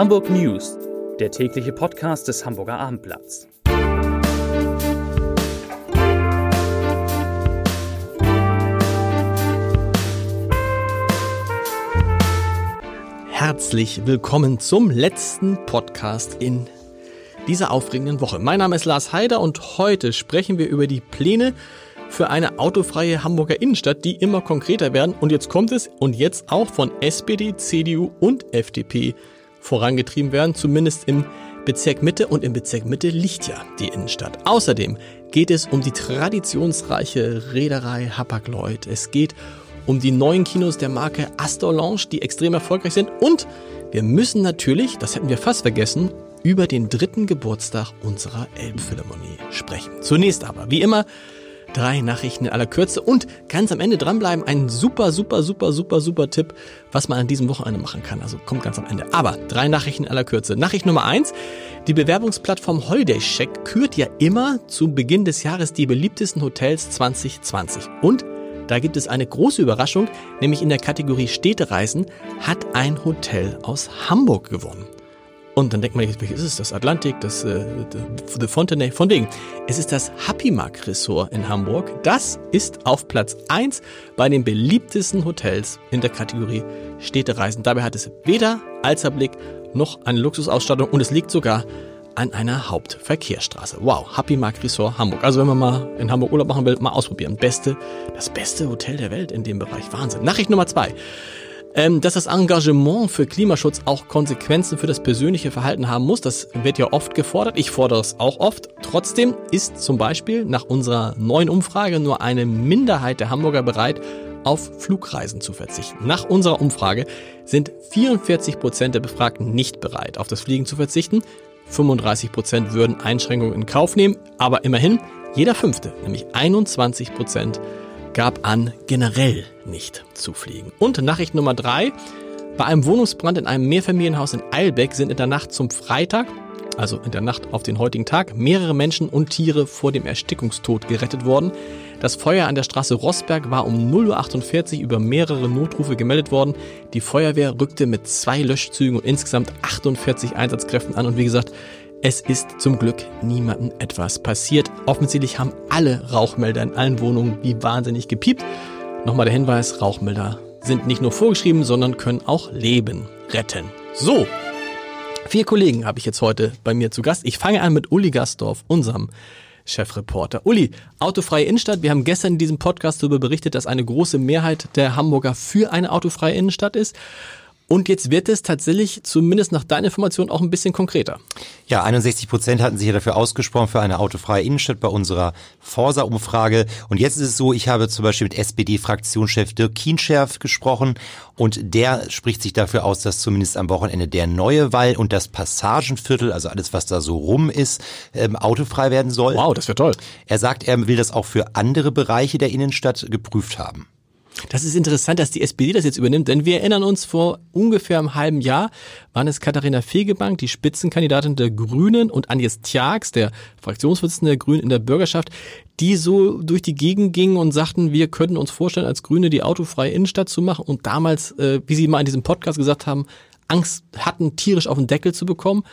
Hamburg News, der tägliche Podcast des Hamburger Abendblatts. Herzlich willkommen zum letzten Podcast in dieser aufregenden Woche. Mein Name ist Lars Heider und heute sprechen wir über die Pläne für eine autofreie Hamburger Innenstadt, die immer konkreter werden. Und jetzt kommt es und jetzt auch von SPD, CDU und FDP vorangetrieben werden, zumindest im Bezirk Mitte und im Bezirk Mitte liegt ja die Innenstadt. Außerdem geht es um die traditionsreiche Reederei Hapag-Lloyd. Es geht um die neuen Kinos der Marke Astor Lounge, die extrem erfolgreich sind. Und wir müssen natürlich, das hätten wir fast vergessen, über den dritten Geburtstag unserer Elbphilharmonie sprechen. Zunächst aber, wie immer, Drei Nachrichten in aller Kürze und ganz am Ende dranbleiben. Ein super, super, super, super, super Tipp, was man an diesem Wochenende machen kann. Also kommt ganz am Ende. Aber drei Nachrichten in aller Kürze. Nachricht Nummer eins. Die Bewerbungsplattform Holiday Check kürt ja immer zu Beginn des Jahres die beliebtesten Hotels 2020. Und da gibt es eine große Überraschung, nämlich in der Kategorie Städtereisen hat ein Hotel aus Hamburg gewonnen. Und dann denkt man, welches ist es? Das Atlantik, das äh, The Fontenay. Von wegen. Es ist das Happy Mark Resort in Hamburg. Das ist auf Platz 1 bei den beliebtesten Hotels in der Kategorie Städtereisen. Dabei hat es weder Alzerblick noch eine Luxusausstattung und es liegt sogar an einer Hauptverkehrsstraße. Wow, Happy Mark Resort Hamburg. Also wenn man mal in Hamburg Urlaub machen will, mal ausprobieren. Beste, das beste Hotel der Welt in dem Bereich. Wahnsinn. Nachricht Nummer zwei. Ähm, dass das Engagement für Klimaschutz auch Konsequenzen für das persönliche Verhalten haben muss, das wird ja oft gefordert. Ich fordere es auch oft. Trotzdem ist zum Beispiel nach unserer neuen Umfrage nur eine Minderheit der Hamburger bereit, auf Flugreisen zu verzichten. Nach unserer Umfrage sind 44 Prozent der Befragten nicht bereit, auf das Fliegen zu verzichten. 35 Prozent würden Einschränkungen in Kauf nehmen, aber immerhin jeder Fünfte, nämlich 21 Prozent, gab an, generell nicht zu fliegen. Und Nachricht Nummer drei. Bei einem Wohnungsbrand in einem Mehrfamilienhaus in Eilbeck sind in der Nacht zum Freitag, also in der Nacht auf den heutigen Tag, mehrere Menschen und Tiere vor dem Erstickungstod gerettet worden. Das Feuer an der Straße Rossberg war um 0.48 Uhr über mehrere Notrufe gemeldet worden. Die Feuerwehr rückte mit zwei Löschzügen und insgesamt 48 Einsatzkräften an und wie gesagt, es ist zum Glück niemandem etwas passiert. Offensichtlich haben alle Rauchmelder in allen Wohnungen wie wahnsinnig gepiept. Nochmal der Hinweis, Rauchmelder sind nicht nur vorgeschrieben, sondern können auch Leben retten. So, vier Kollegen habe ich jetzt heute bei mir zu Gast. Ich fange an mit Uli Gastorf, unserem Chefreporter. Uli, autofreie Innenstadt. Wir haben gestern in diesem Podcast darüber berichtet, dass eine große Mehrheit der Hamburger für eine autofreie Innenstadt ist. Und jetzt wird es tatsächlich, zumindest nach deiner Information, auch ein bisschen konkreter. Ja, 61 Prozent hatten sich ja dafür ausgesprochen für eine autofreie Innenstadt bei unserer Forsa-Umfrage. Und jetzt ist es so, ich habe zum Beispiel mit SPD-Fraktionschef Dirk Kienscherf gesprochen und der spricht sich dafür aus, dass zumindest am Wochenende der neue Wall und das Passagenviertel, also alles, was da so rum ist, ähm, autofrei werden soll. Wow, das wäre toll. Er sagt, er will das auch für andere Bereiche der Innenstadt geprüft haben. Das ist interessant, dass die SPD das jetzt übernimmt, denn wir erinnern uns, vor ungefähr einem halben Jahr waren es Katharina Fegebank, die Spitzenkandidatin der Grünen und Agnes Tjax, der Fraktionsvorsitzende der Grünen in der Bürgerschaft, die so durch die Gegend gingen und sagten, wir könnten uns vorstellen, als Grüne die autofreie Innenstadt zu machen und damals, äh, wie sie mal in diesem Podcast gesagt haben, Angst hatten, tierisch auf den Deckel zu bekommen.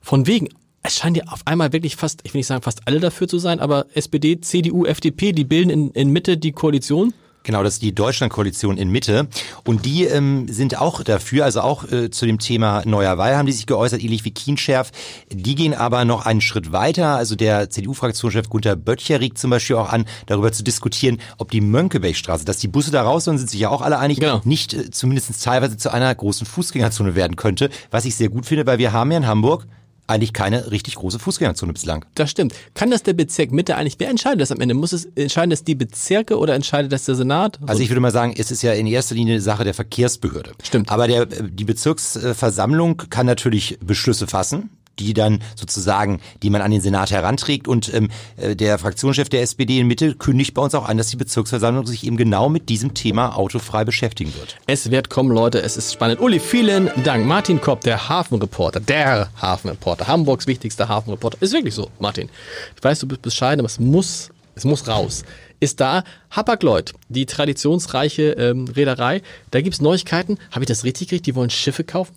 Von wegen, es scheint ja auf einmal wirklich fast, ich will nicht sagen fast alle dafür zu sein, aber SPD, CDU, FDP, die bilden in, in Mitte die Koalition. Genau, das ist die Deutschlandkoalition in Mitte. Und die ähm, sind auch dafür, also auch äh, zu dem Thema neuer Wahl haben die sich geäußert, ähnlich wie Kienscherf. Die gehen aber noch einen Schritt weiter. Also der CDU-Fraktionschef Gunter Böttcher regt zum Beispiel auch an, darüber zu diskutieren, ob die Mönckebergstraße, dass die Busse da raus, sind sind sich ja auch alle einig, genau. nicht äh, zumindest teilweise zu einer großen Fußgängerzone werden könnte. Was ich sehr gut finde, weil wir haben ja in Hamburg eigentlich keine richtig große Fußgängerzone bislang. Das stimmt. Kann das der Bezirk Mitte eigentlich, wer entscheidet das am Ende? Muss es entscheiden, dass die Bezirke oder entscheidet das der Senat? Also ich würde mal sagen, es ist ja in erster Linie eine Sache der Verkehrsbehörde. Stimmt. Aber der, die Bezirksversammlung kann natürlich Beschlüsse fassen die dann sozusagen, die man an den Senat heranträgt. Und ähm, äh, der Fraktionschef der SPD in Mitte kündigt bei uns auch an, dass die Bezirksversammlung sich eben genau mit diesem Thema autofrei beschäftigen wird. Es wird kommen, Leute, es ist spannend. Uli, vielen Dank. Martin Kopp, der Hafenreporter, der Hafenreporter, Hamburgs wichtigster Hafenreporter. Ist wirklich so, Martin. Ich weiß, du bist bescheiden, aber es muss, es muss raus ist da Hapag-Lloyd, die traditionsreiche ähm, Reederei. Da gibt's Neuigkeiten. Habe ich das richtig gekriegt? Die wollen Schiffe kaufen?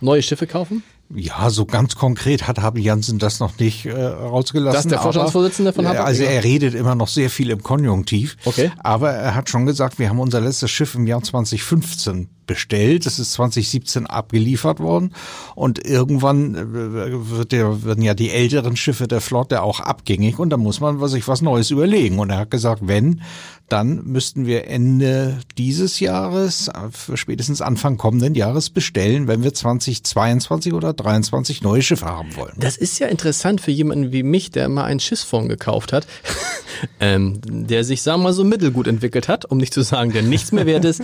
Neue Schiffe kaufen? Ja, so ganz konkret hat Habe Jansen das noch nicht äh, rausgelassen. Das ist der Vorstandsvorsitzende von Hapag? Also er redet immer noch sehr viel im Konjunktiv. Okay. Aber er hat schon gesagt, wir haben unser letztes Schiff im Jahr 2015 bestellt. Es ist 2017 abgeliefert worden. Und irgendwann äh, wird der, werden ja die älteren Schiffe der Flotte auch abgängig und da muss man sich was Neues überlegen. Und er hat gesagt, wenn, dann müssten wir Ende dieses Jahres, äh, spätestens Anfang kommenden Jahres bestellen, wenn wir 2022 oder 23 neue Schiffe haben wollen. Das ist ja interessant für jemanden wie mich, der mal einen Schiffsfonds gekauft hat, ähm, der sich, sagen wir mal, so mittelgut entwickelt hat, um nicht zu sagen, der nichts mehr wert ist.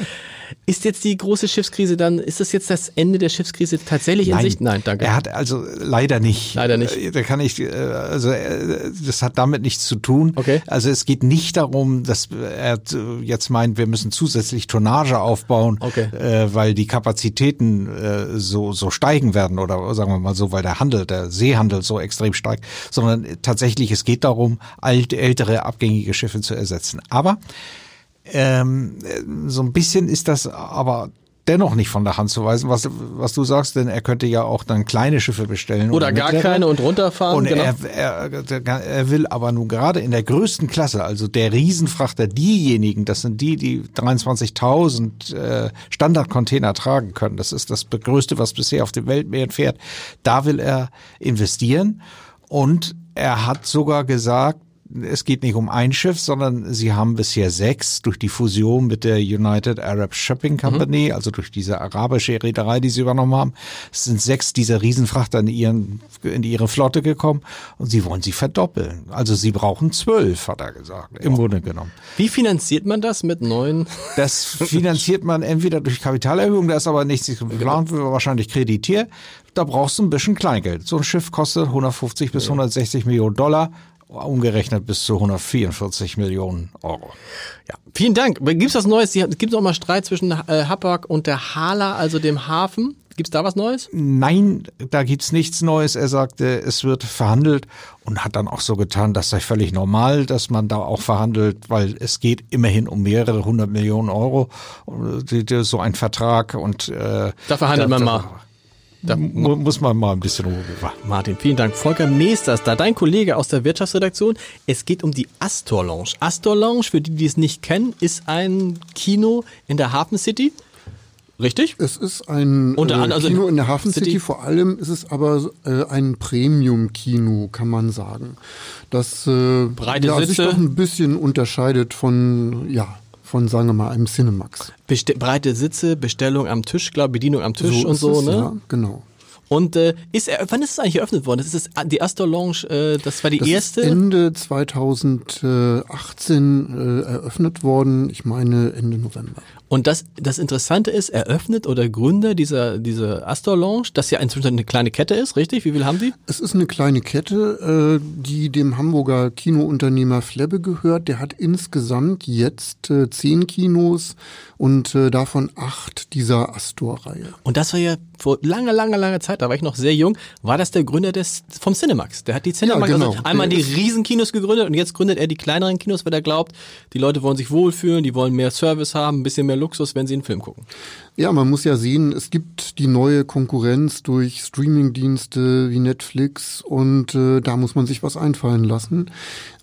Ist jetzt die große Schiffskrise dann, ist das jetzt das Ende der Schiffskrise tatsächlich in Sicht? Nein, danke. Er hat also leider nicht. Leider nicht. Äh, Da kann ich, äh, also äh, das hat damit nichts zu tun. Okay. Also es geht nicht darum, dass er jetzt meint, wir müssen zusätzlich Tonnage aufbauen, Okay. weil die Kapazitäten so so steigen werden oder sagen wir mal so, weil der Handel, der Seehandel so extrem steigt, sondern tatsächlich es geht darum, alte, ältere abgängige Schiffe zu ersetzen. Aber ähm, so ein bisschen ist das aber dennoch nicht von der Hand zu weisen, was, was du sagst, denn er könnte ja auch dann kleine Schiffe bestellen. Oder gar mittlere. keine und runterfahren. Und genau. er, er, er will aber nun gerade in der größten Klasse, also der Riesenfrachter, diejenigen, das sind die, die 23.000 äh, Standardcontainer tragen können. Das ist das größte, was bisher auf dem Weltmeer fährt. Da will er investieren. Und er hat sogar gesagt, es geht nicht um ein Schiff, sondern sie haben bisher sechs durch die Fusion mit der United Arab Shipping Company, also durch diese arabische Reederei, die sie übernommen haben. Es sind sechs dieser Riesenfrachter in, ihren, in ihre Flotte gekommen und sie wollen sie verdoppeln. Also sie brauchen zwölf, hat er gesagt, im Grunde genommen. Wie finanziert man das mit neuen? Das finanziert man entweder durch Kapitalerhöhung, da ist aber nichts geplant, wird wahrscheinlich kreditiert. Da brauchst du ein bisschen Kleingeld. So ein Schiff kostet 150 bis 160 Millionen Dollar, umgerechnet bis zu 144 Millionen Euro. Ja, vielen Dank. Gibt's was Neues? Gibt es auch mal Streit zwischen äh, Hapag und der Hala, also dem Hafen? Gibt's da was Neues? Nein, da gibt's nichts Neues. Er sagte, es wird verhandelt und hat dann auch so getan, das sei völlig normal, dass man da auch verhandelt, weil es geht immerhin um mehrere hundert Millionen Euro, die- so ein Vertrag und äh, Da verhandelt man mal. Da mu- muss man mal ein bisschen Ruhe bewahren. Martin, vielen Dank. Volker Meesters, da dein Kollege aus der Wirtschaftsredaktion. Es geht um die Astor Lounge. Astor Lounge, für die, die es nicht kennen, ist ein Kino in der Hafen City. Richtig? Es ist ein Unter äh, anderem, also Kino in der Hafen City. City. vor allem ist es aber äh, ein Premium-Kino, kann man sagen. Das äh, Breite ja, sich Sitze. doch ein bisschen unterscheidet von, ja, von, sagen wir mal, einem Cinemax. Beste breite Sitze, Bestellung am Tisch, glaube Bedienung am Tisch und ist so, es, ne? Ja, genau. Und äh, ist er, wann ist es eigentlich eröffnet worden? Das ist das, die Astor Lounge, äh, das war die Das erste. ist Ende 2018 äh, eröffnet worden. Ich meine Ende November. Und das, das Interessante ist, eröffnet oder Gründer dieser, dieser Astor Lounge, das ja inzwischen eine kleine Kette ist, richtig? Wie viel haben die? Es ist eine kleine Kette, äh, die dem Hamburger Kinounternehmer Flebbe gehört. Der hat insgesamt jetzt äh, zehn Kinos und äh, davon acht dieser Astor-Reihe. Und das war ja vor langer, langer, langer Zeit, da war ich noch sehr jung, war das der Gründer des, vom Cinemax. Der hat die Cinemax, Ja, genau. also einmal Der die Riesenkinos gegründet und jetzt gründet er die kleineren Kinos, weil er glaubt, die Leute wollen sich wohlfühlen, die wollen mehr Service haben, ein bisschen mehr Luxus, wenn sie einen Film gucken. Ja, man muss ja sehen, es gibt die neue Konkurrenz durch Streamingdienste wie Netflix und äh, da muss man sich was einfallen lassen.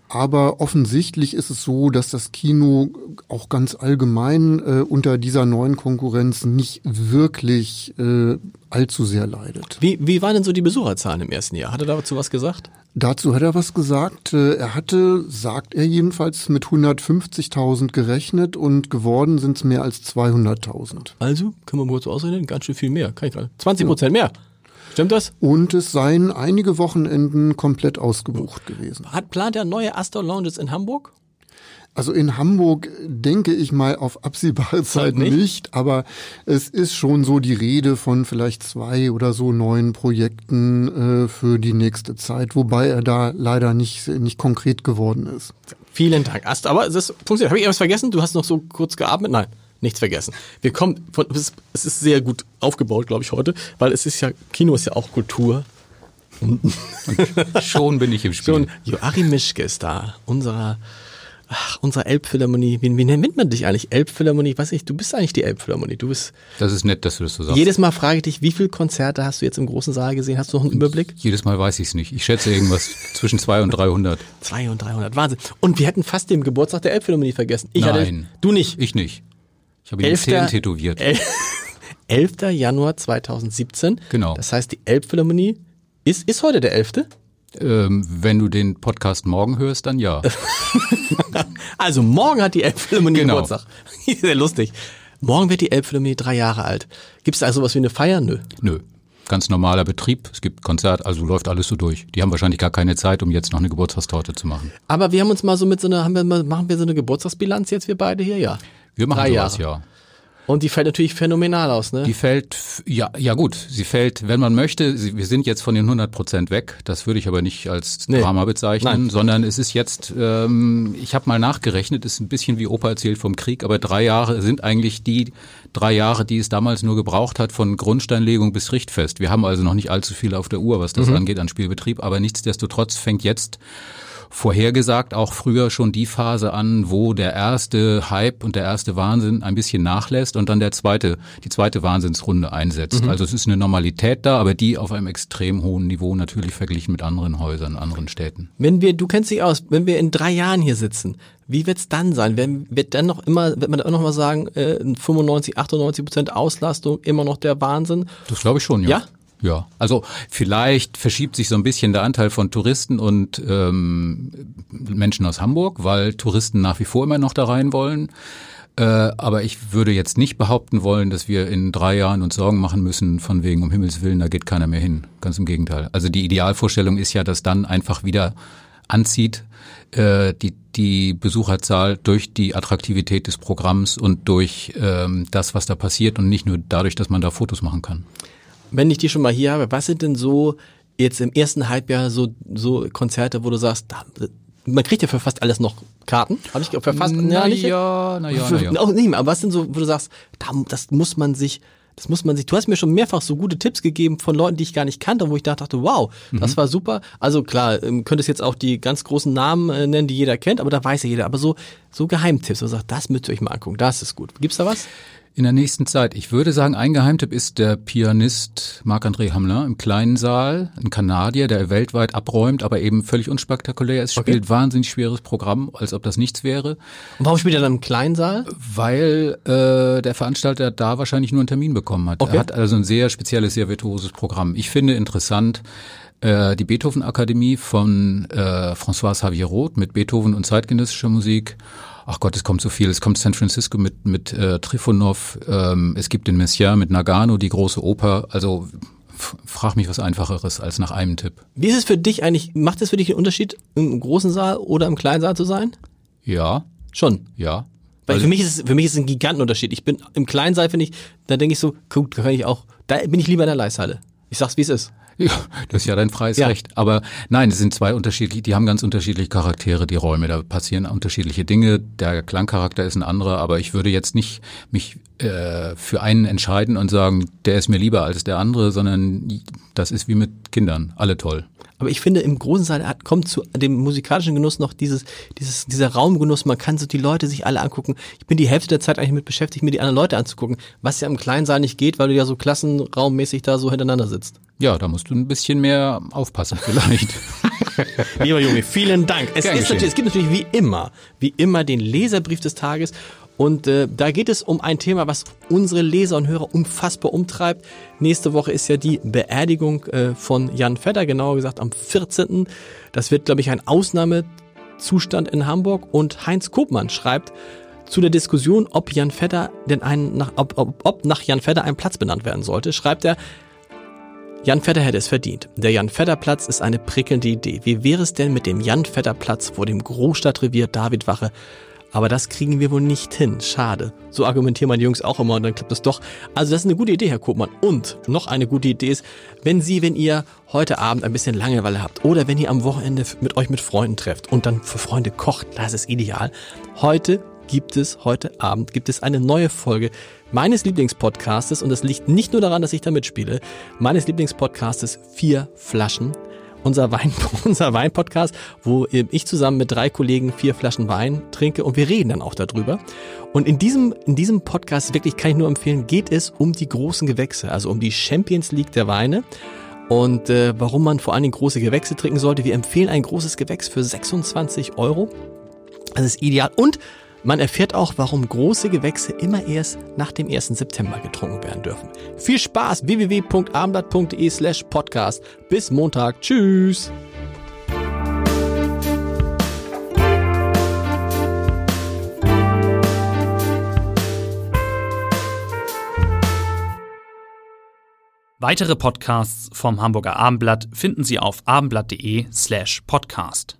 Aber offensichtlich ist es so, dass das Kino auch ganz allgemein äh, unter dieser neuen Konkurrenz nicht wirklich äh, allzu sehr leidet. Wie, wie waren denn so die Besucherzahlen im ersten Jahr? Hat er dazu was gesagt? Dazu hat er was gesagt. Äh, Er hatte, sagt er jedenfalls, mit 150.000 gerechnet und geworden sind es mehr als 200.000. Also, können wir mal kurz ausrechnen, ganz schön viel mehr. Kann ich gerade. 20 Prozent mehr. Stimmt das? Und es seien einige Wochenenden komplett ausgebucht gewesen. Hat, plant er neue Astor Lounges in Hamburg? Also in Hamburg denke ich mal auf absehbare Zeit nicht? nicht? aber es ist schon so die Rede von vielleicht zwei oder so neuen Projekten äh, für die nächste Zeit, wobei er da leider nicht, nicht konkret geworden ist. Vielen Dank, Ast. Aber es ist funktioniert. Habe ich etwas vergessen? Du hast noch so kurz geatmet? Nein, nichts vergessen. Wir kommen von, es ist- sehr gut aufgebaut, glaube ich, heute, weil es ist ja, Kino ist ja auch Kultur. Schon bin ich im Spiel. Schon Joachim Mischke ist da, unserer ach, unsere Elbphilharmonie, wie, wie nennt man dich eigentlich? Elbphilharmonie, weiß nicht, du bist eigentlich die Elbphilharmonie. Du bist, Das ist nett, dass du das so sagst. jedes Mal frage ich dich, wie viele Konzerte hast du jetzt im großen Saal gesehen? Hast du noch einen Überblick? Jedes Mal weiß ich es nicht. Ich schätze irgendwas zwischen 200 und 300. 200 und 300, Wahnsinn. Und wir hätten fast den Geburtstag der Elbphilharmonie vergessen. Ich Hatte, Nein. du nicht. Ich nicht. Ich habe ihn Zehen tätowiert. El 11. Januar 2017. Genau. Das heißt, die Elbphilharmonie ist, ist heute der 11. Ähm, wenn du den Podcast morgen hörst, dann ja. Also morgen hat die Elbphilharmonie Genau. Geburtstag. Sehr lustig. Morgen wird die Elbphilharmonie drei Jahre alt. Gibt es da sowas wie eine Feier? Nö. Nö. Ganz normaler Betrieb. Es gibt Konzert, also läuft alles so durch. Die haben wahrscheinlich gar keine Zeit, um jetzt noch eine Geburtstagstorte zu machen. Aber wir haben uns mal so mit so einer, haben wir mal, machen wir so eine Geburtstagsbilanz jetzt, wir beide hier? Ja. Wir machen Drei sowas, Jahre. ja. Und die fällt natürlich phänomenal aus, ne? Die fällt, ja, ja gut, sie fällt, wenn man möchte, sie, wir sind jetzt von den 100 Prozent weg, das würde ich aber nicht als Nee. Drama bezeichnen, Nein. sondern es ist jetzt, ähm, ich habe mal nachgerechnet, ist ein bisschen wie Opa erzählt vom Krieg, aber drei Jahre sind eigentlich die drei Jahre, die es damals nur gebraucht hat, von Grundsteinlegung bis Richtfest. Wir haben also noch nicht allzu viel auf der Uhr, was Mhm. das angeht an Spielbetrieb, aber nichtsdestotrotz fängt jetzt vorhergesagt auch früher schon die Phase an, wo der erste Hype und der erste Wahnsinn ein bisschen nachlässt und dann der zweite, die zweite Wahnsinnsrunde einsetzt. Also es ist eine Normalität da, aber die auf einem extrem hohen Niveau natürlich verglichen mit anderen Häusern, anderen Städten. Wenn wir, du kennst dich aus, wenn wir in drei Jahren hier sitzen, wie wird's dann sein? Wenn, wird dann noch immer, wird man dann noch mal sagen, äh, 95, 98 Prozent Auslastung, immer noch der Wahnsinn? Das glaube ich schon, ja. Ja? Ja, also vielleicht verschiebt sich so ein bisschen der Anteil von Touristen und ähm, Menschen aus Hamburg, weil Touristen nach wie vor immer noch da rein wollen. Äh, aber ich würde jetzt nicht behaupten wollen, dass wir in drei Jahren uns Sorgen machen müssen, von wegen um Himmels Willen, da geht keiner mehr hin. Ganz im Gegenteil. Also die Idealvorstellung ist ja, dass dann einfach wieder anzieht äh, die, die Besucherzahl durch die Attraktivität des Programms und durch ähm, das, was da passiert und nicht nur dadurch, dass man da Fotos machen kann. Wenn ich die schon mal hier habe, was sind denn so jetzt im ersten Halbjahr so, so Konzerte, wo du sagst, da, man kriegt ja für fast alles noch Karten? Habe ich für fast, Na nicht? ja, na ja, Für- na ja. Auch nicht mehr, aber was sind so, wo du sagst, da, das muss man sich, das muss man sich, du hast mir schon mehrfach so gute Tipps gegeben von Leuten, die ich gar nicht kannte, wo ich dachte, wow, das Mhm. war super. Also klar, ähm, könntest jetzt auch die ganz großen Namen äh, nennen, die jeder kennt, aber da weiß ja jeder. Aber so, so Geheimtipps, wo du sagst, das müsst ihr euch mal angucken, das ist gut. Gibt's da was? In der nächsten Zeit. Ich würde sagen, ein Geheimtipp ist der Pianist Marc-André Hamelin im kleinen Saal, ein Kanadier, der weltweit abräumt, aber eben völlig unspektakulär ist, Okay. spielt wahnsinnig schweres Programm, als ob das nichts wäre, Und warum spielt er dann im kleinen Saal? weil äh, der Veranstalter da wahrscheinlich nur einen Termin bekommen hat. Okay. Er hat also ein sehr spezielles, sehr virtuoses Programm. Ich finde interessant, äh, die Beethoven-Akademie von äh, François Xavier Roth mit Beethoven und zeitgenössischer Musik. Ach Gott, es kommt so viel. Es kommt San Francisco mit, mit äh, Trifonov. Ähm, es gibt den Messiaen mit Nagano, die große Oper. Also frag mich was Einfacheres als nach einem Tipp. Wie ist es für dich eigentlich, macht es für dich einen Unterschied, im großen Saal oder im kleinen Saal zu sein? Ja, Schon. ja. Weil Also- für mich ist es, für mich ist es ein Gigantenunterschied. Ich bin im kleinen Saal, finde ich, da denke ich so, gut, da kann ich auch, da bin ich lieber in der Leishalle. Ich sag's, wie es ist. Ja, das ist ja dein freies Ja. Recht. Aber nein, es sind zwei unterschiedliche, die haben ganz unterschiedliche Charaktere, die Räume. Da passieren unterschiedliche Dinge. Der Klangcharakter ist ein anderer, aber ich würde jetzt nicht mich äh, für einen entscheiden und sagen, der ist mir lieber als der andere, sondern das ist wie mit Kindern. Alle toll. Aber ich finde, im großen Saal kommt zu dem musikalischen Genuss noch dieses, dieses, dieser Raumgenuss. Man kann so die Leute sich alle angucken. Ich bin die Hälfte der Zeit eigentlich mit beschäftigt, mir die anderen Leute anzugucken, was ja im kleinen Saal nicht geht, weil du ja so klassenraummäßig da so hintereinander sitzt. Ja, da musst du ein bisschen mehr aufpassen vielleicht. Lieber Junge, vielen Dank. Es, ist natürlich, es gibt natürlich wie immer, wie immer den Leserbrief des Tages. Und äh, da geht es um ein Thema, was unsere Leser und Hörer unfassbar umtreibt. Nächste Woche ist ja die Beerdigung äh, von Jan Vetter, genauer gesagt am 14. Das wird, glaube ich, ein Ausnahmezustand in Hamburg. Und Heinz Kopmann schreibt zu der Diskussion, ob Jan Vetter denn ein, nach, ob, ob, ob nach Jan Vetter ein Platz benannt werden sollte, schreibt er, Jan Vetter hätte es verdient. Der Jan Vetter Platz ist eine prickelnde Idee. Wie wäre es denn mit dem Jan Vetter Platz vor dem Großstadtrevier Davidwache? Aber das kriegen wir wohl nicht hin. Schade. So argumentieren meine Jungs auch immer und dann klappt es doch. Also das ist eine gute Idee, Herr Kopmann. Und noch eine gute Idee ist, wenn Sie, wenn ihr heute Abend ein bisschen Langeweile habt oder wenn ihr am Wochenende mit euch mit Freunden trefft und dann für Freunde kocht, das ist ideal. Heute gibt es, heute Abend gibt es eine neue Folge meines Lieblingspodcastes und das liegt nicht nur daran, dass ich da mitspiele, meines Lieblingspodcastes Vier Flaschen. Unser Wein, unser Wein-Podcast, wo ich zusammen mit drei Kollegen vier Flaschen Wein trinke und wir reden dann auch darüber. Und in diesem, in diesem Podcast, wirklich kann ich nur empfehlen, geht es um die großen Gewächse, also um die Champions League der Weine und äh, warum man vor allen Dingen große Gewächse trinken sollte. Wir empfehlen ein großes Gewächs für 26 Euro. Das ist ideal. Und man erfährt auch, warum große Gewächse immer erst nach dem 1. September getrunken werden dürfen. Viel Spaß! www.abendblatt.de slash podcast. Bis Montag. Tschüss! Weitere Podcasts vom Hamburger Abendblatt finden Sie auf abendblatt.de slash podcast.